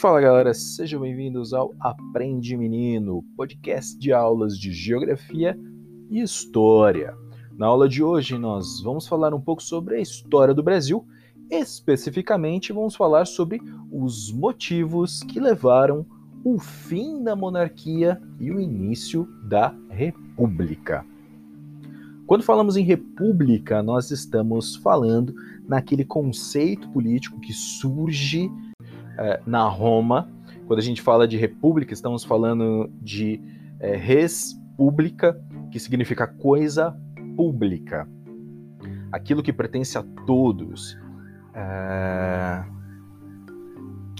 Fala galera, sejam bem-vindos ao Aprende Menino, podcast de aulas de geografia e história. Na aula de hoje nós vamos falar um pouco sobre a história do Brasil, especificamente vamos falar sobre os motivos que levaram o fim da monarquia e o início da república. Quando falamos em república, nós estamos falando naquele conceito político que surge é, na Roma. Quando a gente fala de república, estamos falando de é, res pública, que significa coisa pública. Aquilo que pertence a todos. É...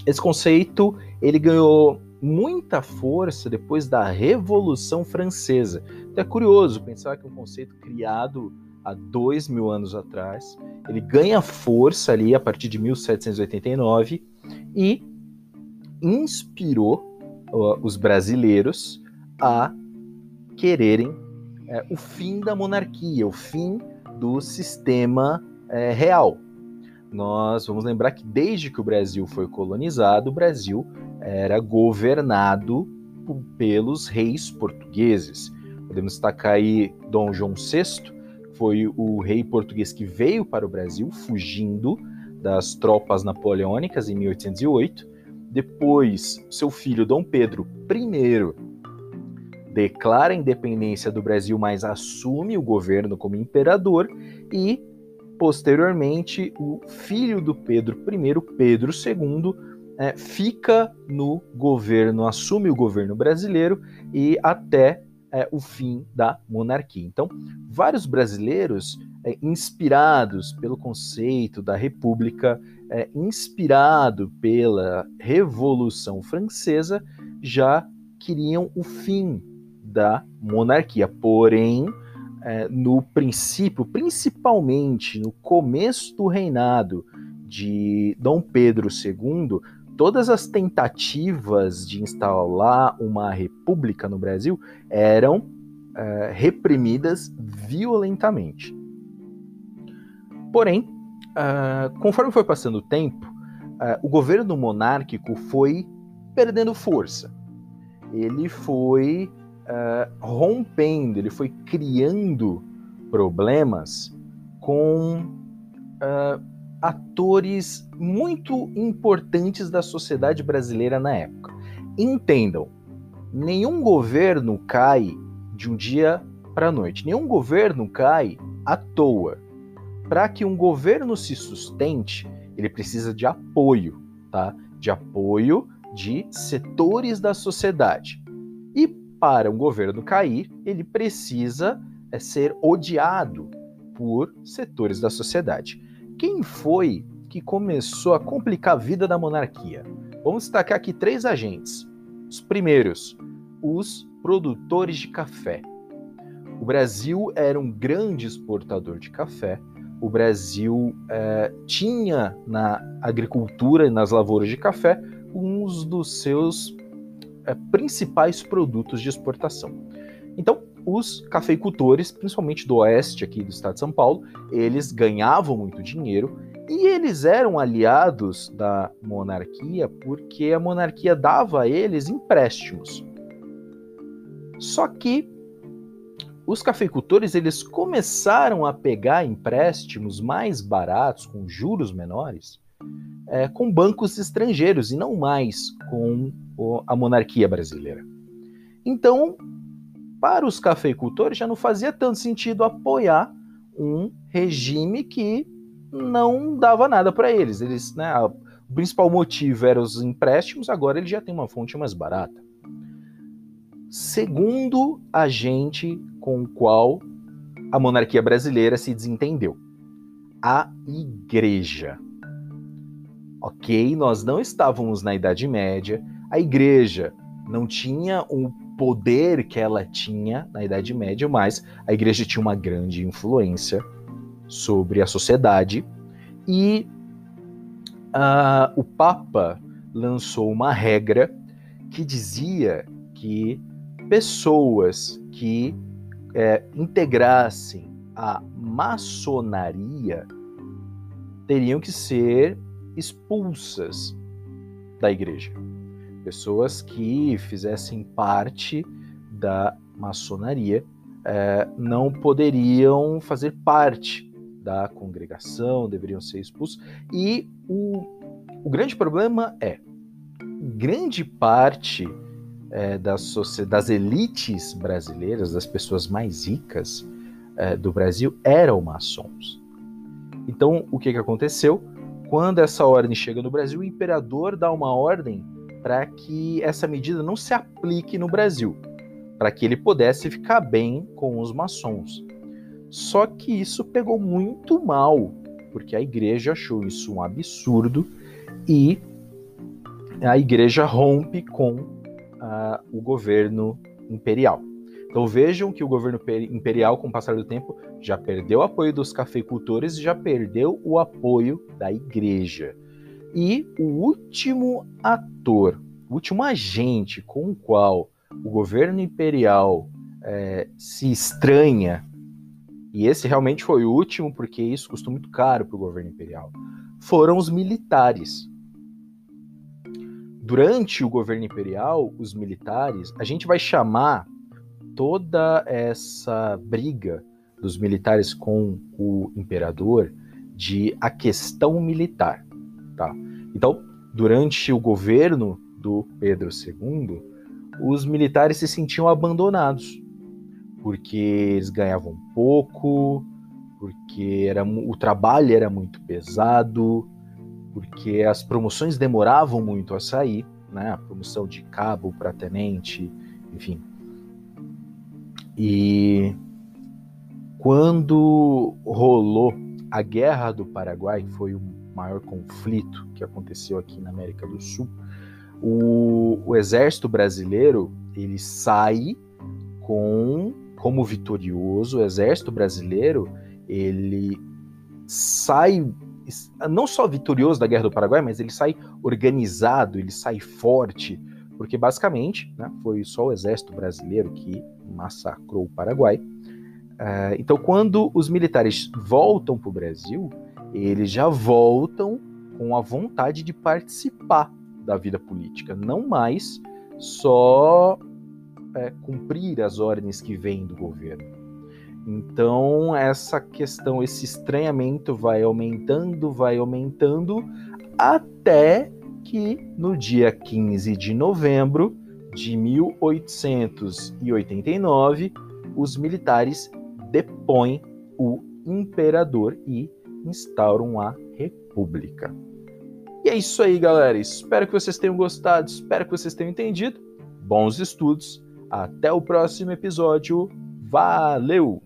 Esse conceito ele ganhou muita força depois da Revolução Francesa. Então é curioso pensar que um conceito criado há dois mil anos atrás, ele ganha força ali a partir de 1789 e inspirou uh, os brasileiros a quererem é, o fim da monarquia, o fim do sistema é, real. Nós vamos lembrar que desde que o Brasil foi colonizado, o Brasil era governado pelos reis portugueses. Podemos destacar aí Dom João VI, foi o rei português que veio para o Brasil fugindo das tropas napoleônicas em 1808. Depois, seu filho Dom Pedro I declara a independência do Brasil, mas assume o governo como imperador e posteriormente o filho do Pedro I, Pedro II, é, fica no governo, assume o governo brasileiro e até é, o fim da monarquia. Então, vários brasileiros é, inspirados pelo conceito da república, é, inspirado pela Revolução Francesa, já queriam o fim da monarquia. Porém, é, no princípio, principalmente no começo do reinado de Dom Pedro II, todas as tentativas de instalar uma república no Brasil eram é, reprimidas violentamente. Porém, uh, conforme foi passando o tempo, uh, o governo monárquico foi perdendo força. Ele foi rompendo, ele foi criando problemas com atores muito importantes da sociedade brasileira na época. Entendam, nenhum governo cai de um dia para a noite, nenhum governo cai à toa para que um governo se sustente, ele precisa de apoio, tá? De apoio de setores da sociedade. E para um governo cair, ele precisa é, ser odiado por setores da sociedade. Quem foi que começou a complicar a vida da monarquia? Vamos destacar aqui três agentes. Os primeiros, os produtores de café. O Brasil era um grande exportador de café o Brasil é, tinha na agricultura e nas lavouras de café uns dos seus é, principais produtos de exportação. Então, os cafeicultores, principalmente do oeste aqui do estado de São Paulo, eles ganhavam muito dinheiro e eles eram aliados da monarquia porque a monarquia dava a eles empréstimos. Só que os cafeicultores eles começaram a pegar empréstimos mais baratos, com juros menores, é, com bancos estrangeiros e não mais com a monarquia brasileira. Então, para os cafeicultores já não fazia tanto sentido apoiar um regime que não dava nada para eles. Eles, né, o principal motivo era os empréstimos, agora ele já tem uma fonte mais barata. Segundo agente com o qual a monarquia brasileira se desentendeu: a igreja. Ok, nós não estávamos na Idade Média, a igreja não tinha o poder que ela tinha na Idade Média, mas a igreja tinha uma grande influência sobre a sociedade e uh, o Papa lançou uma regra que dizia que pessoas que é, integrassem a maçonaria teriam que ser expulsas da igreja. Pessoas que fizessem parte da maçonaria é, não poderiam fazer parte da congregação, deveriam ser expulsos. E o, o grande problema é grande parte é, das, das elites brasileiras, das pessoas mais ricas é, do Brasil, eram maçons. Então, o que, que aconteceu? Quando essa ordem chega no Brasil, o imperador dá uma ordem para que essa medida não se aplique no Brasil, para que ele pudesse ficar bem com os maçons. Só que isso pegou muito mal, porque a igreja achou isso um absurdo e a igreja rompe com uh, o governo imperial. Então vejam que o governo imperial, com o passar do tempo, já perdeu o apoio dos cafeicultores e já perdeu o apoio da igreja. E o último ator, o último agente com o qual o governo imperial é, se estranha, e esse realmente foi o último, porque isso custou muito caro para o governo imperial, foram os militares. Durante o governo imperial, os militares, a gente vai chamar toda essa briga dos militares com o imperador de a questão militar. Tá? Então, durante o governo do Pedro II, os militares se sentiam abandonados, porque eles ganhavam pouco, porque era, o trabalho era muito pesado, porque as promoções demoravam muito a sair, né? A promoção de cabo para tenente, enfim. E quando rolou a Guerra do Paraguai, foi o maior conflito que aconteceu aqui na América do Sul, o, o exército brasileiro ele sai com como vitorioso. O exército brasileiro ele sai não só vitorioso da Guerra do Paraguai, mas ele sai organizado, ele sai forte, porque basicamente né, foi só o exército brasileiro que massacrou o Paraguai. Uh, então, quando os militares voltam para o Brasil, eles já voltam com a vontade de participar da vida política, não mais só é, cumprir as ordens que vêm do governo. Então, essa questão, esse estranhamento vai aumentando, vai aumentando, até que no dia 15 de novembro de 1889, os militares depõem o imperador e instauram a república. E é isso aí, galera. Espero que vocês tenham gostado, espero que vocês tenham entendido. Bons estudos. Até o próximo episódio. Valeu!